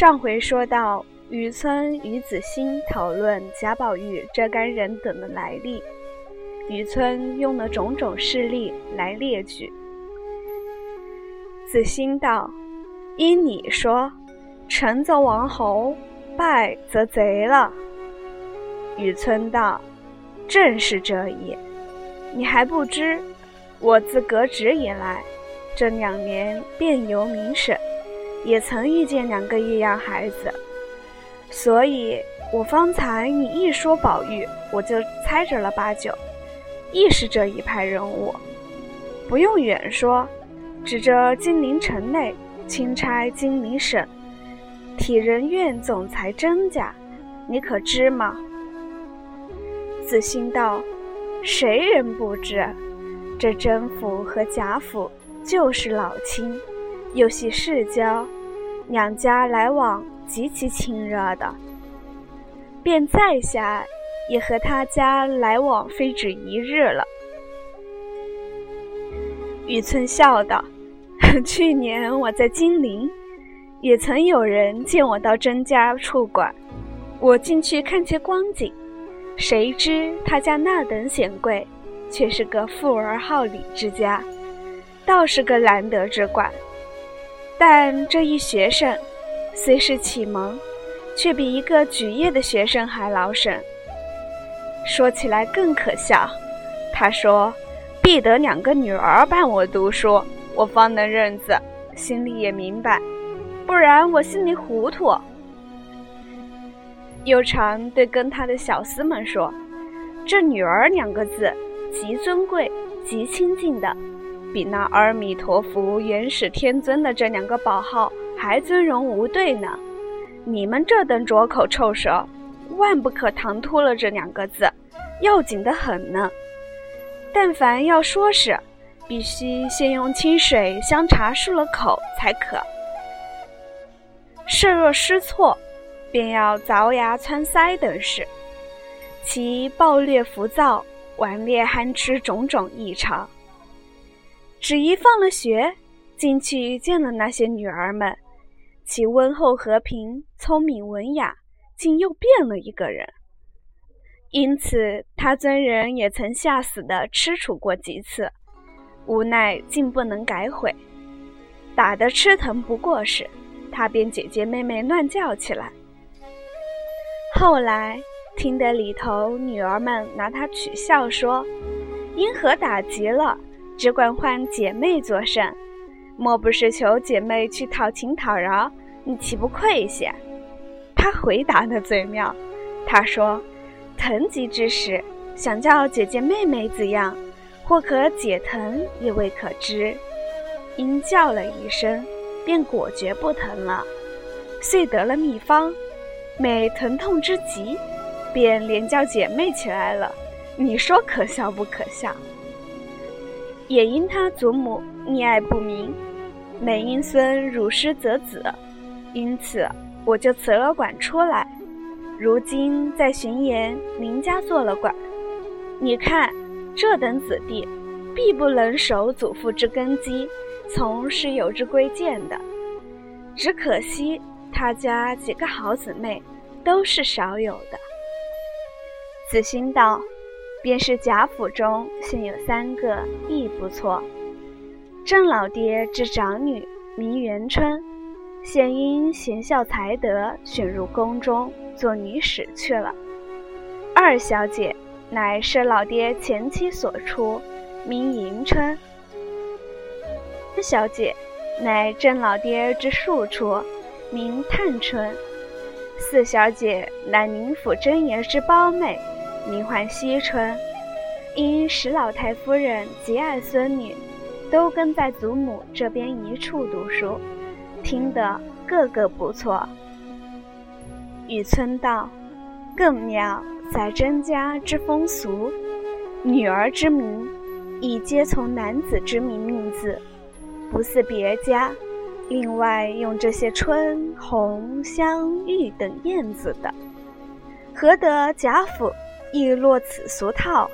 上回说到，雨村与子欣讨论贾宝玉这干人等的来历，雨村用了种种事例来列举。子欣道：“依你说，成则王侯，败则贼了。”雨村道：“正是这也。你还不知，我自革职以来，这两年便由名省。”也曾遇见两个异样孩子，所以我方才你一说宝玉，我就猜着了八九，亦是这一派人物。不用远说，指着金陵城内钦差金陵省体仁院总裁甄家，你可知吗？子欣道：“谁人不知？这甄府和贾府就是老亲。”又系世交，两家来往极其亲热的，便在下也和他家来往非止一日了。雨村笑道：“ 去年我在金陵，也曾有人见我到甄家处馆，我进去看些光景，谁知他家那等显贵，却是个富而好礼之家，倒是个难得之馆。”但这一学生，虽是启蒙，却比一个举业的学生还劳神。说起来更可笑，他说必得两个女儿伴我读书，我方能认字，心里也明白，不然我心里糊涂。又常对跟他的小厮们说：“这女儿两个字，极尊贵，极亲近的。”比那阿弥陀佛、元始天尊的这两个宝号还尊荣无对呢！你们这等拙口臭舌，万不可唐突了这两个字，要紧得很呢。但凡要说是，必须先用清水香茶漱了口才可。设若失措，便要凿牙穿腮等事，其暴虐浮躁、顽劣憨痴种种异常。只一放了学，进去见了那些女儿们，其温厚和平、聪明文雅，竟又变了一个人。因此，他尊人也曾吓死的吃楚过几次，无奈竟不能改悔，打得吃疼不过时，他便姐姐妹妹乱叫起来。后来听得里头女儿们拿他取笑，说：“因何打急了？”只管唤姐妹作甚？莫不是求姐妹去讨情讨饶？你岂不愧些？他回答的最妙。他说：“疼疾之时，想叫姐姐妹妹怎样，或可解疼，也未可知。因叫了一声，便果决不疼了。遂得了秘方，每疼痛之极，便连叫姐妹起来了。你说可笑不可笑？”也因他祖母溺爱不明，每因孙辱师则子，因此我就辞了馆出来。如今在巡盐林家做了馆。你看这等子弟，必不能守祖父之根基，从师友之规谏的。只可惜他家几个好姊妹，都是少有的。子欣道。便是贾府中现有三个亦不错。郑老爹之长女名元春，现因贤孝才德，选入宫中做女史去了。二小姐乃是老爹前妻所出，名迎春。三小姐乃郑老爹之庶出，名探春。四小姐乃宁府真爷之胞妹。名唤惜春，因史老太夫人极爱孙女，都跟在祖母这边一处读书，听得个个不错。雨村道，更妙在甄家之风俗，女儿之名亦皆从男子之名命字，不似别家，另外用这些春、红、香、玉等燕字的，何得贾府？亦落此俗套。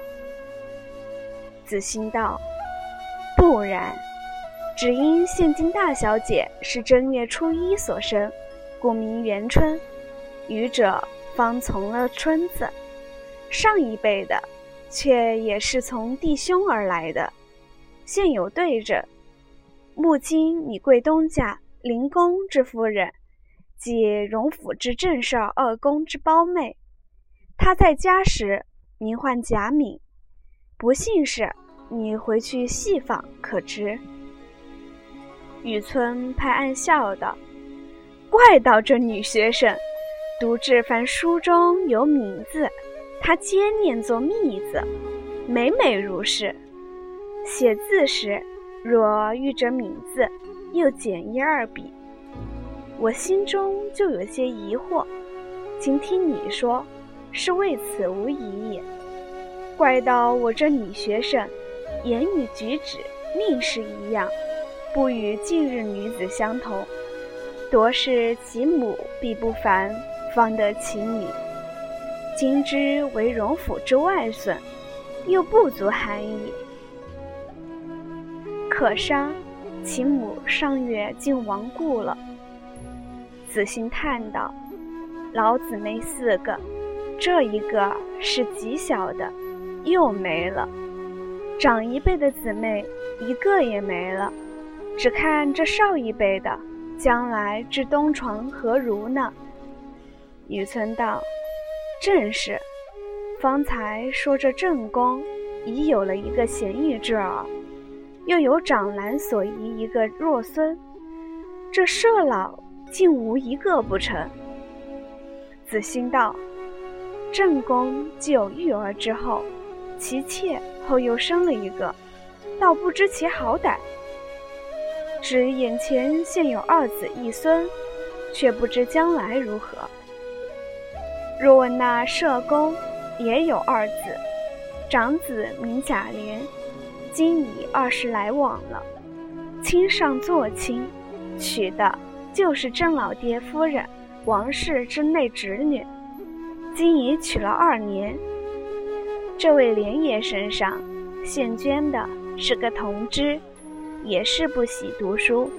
子欣道：“不然，只因现今大小姐是正月初一所生，故名元春。愚者方从了春字，上一辈的却也是从弟兄而来的。现有对着，目今你贵东家灵公之夫人，即荣府之正少二公之胞妹。她在家时名唤贾敏，不幸事，你回去细访可知。雨村拍案笑道：“怪道这女学生。”读这番书中有“名字，她皆念作“密”字，每每如是。写字时，若遇着“名字，又减一二笔，我心中就有些疑惑。今听你说，是为此无疑。怪到我这女学生，言语举止命是一样，不与近日女子相同，多是其母必不凡。方得其女，今之为荣府之外孙，又不足含矣。可伤其母上月竟亡故了。子欣叹道：“老姊妹四个，这一个是极小的，又没了；长一辈的姊妹一个也没了。只看这少一辈的，将来至东床何如呢？”雨村道：“正是，方才说这正宫已有了一个贤义之儿，又有长男所遗一个弱孙，这舍老竟无一个不成。”子欣道：“正宫既有育儿之后，其妾后又生了一个，倒不知其好歹。只眼前现有二子一孙，却不知将来如何。”若问那社公，也有二子，长子名贾琏，今已二十来往了，亲上做亲，娶的就是郑老爹夫人王氏之内侄女，今已娶了二年。这位莲爷身上现捐的是个同知，也是不喜读书，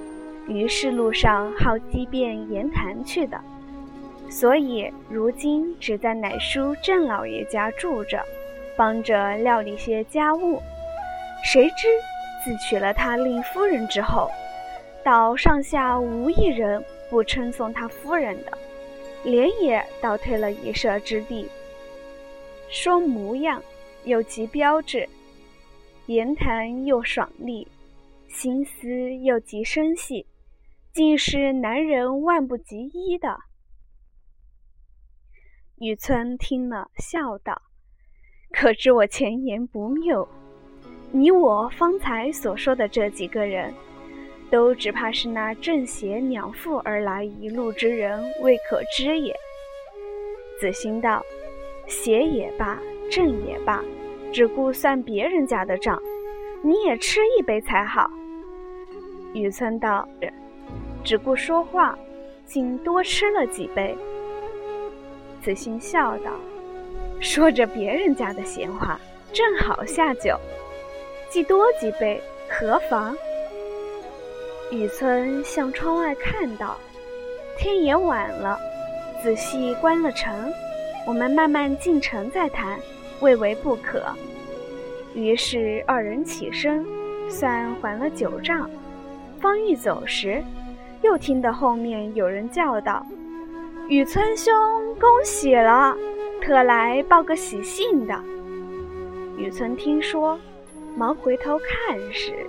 于是路上好机变言谈去的。所以如今只在乃叔郑老爷家住着，帮着料理些家务。谁知自娶了他令夫人之后，倒上下无一人不称颂他夫人的，连也倒退了一舍之地。说模样又其标志，言谈又爽利，心思又极深细，竟是男人万不及一的。雨村听了，笑道：“可知我前言不谬？你我方才所说的这几个人，都只怕是那正邪两副而来一路之人未可知也。”子欣道：“邪也罢，正也罢，只顾算别人家的账，你也吃一杯才好。”雨村道：“只顾说话，竟多吃了几杯。”子欣笑道：“说着别人家的闲话，正好下酒，既多几杯，何妨？”雨村向窗外看到，天也晚了，仔细关了城，我们慢慢进城再谈，未为不可。于是二人起身，算还了酒账，方欲走时，又听得后面有人叫道。雨村兄，恭喜了，特来报个喜信的。雨村听说，忙回头看时。